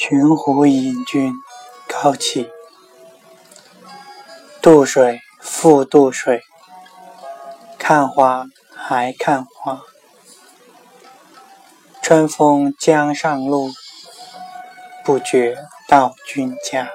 寻湖隐君高起渡水复渡水，看花还看花。春风江上路，不觉到君家。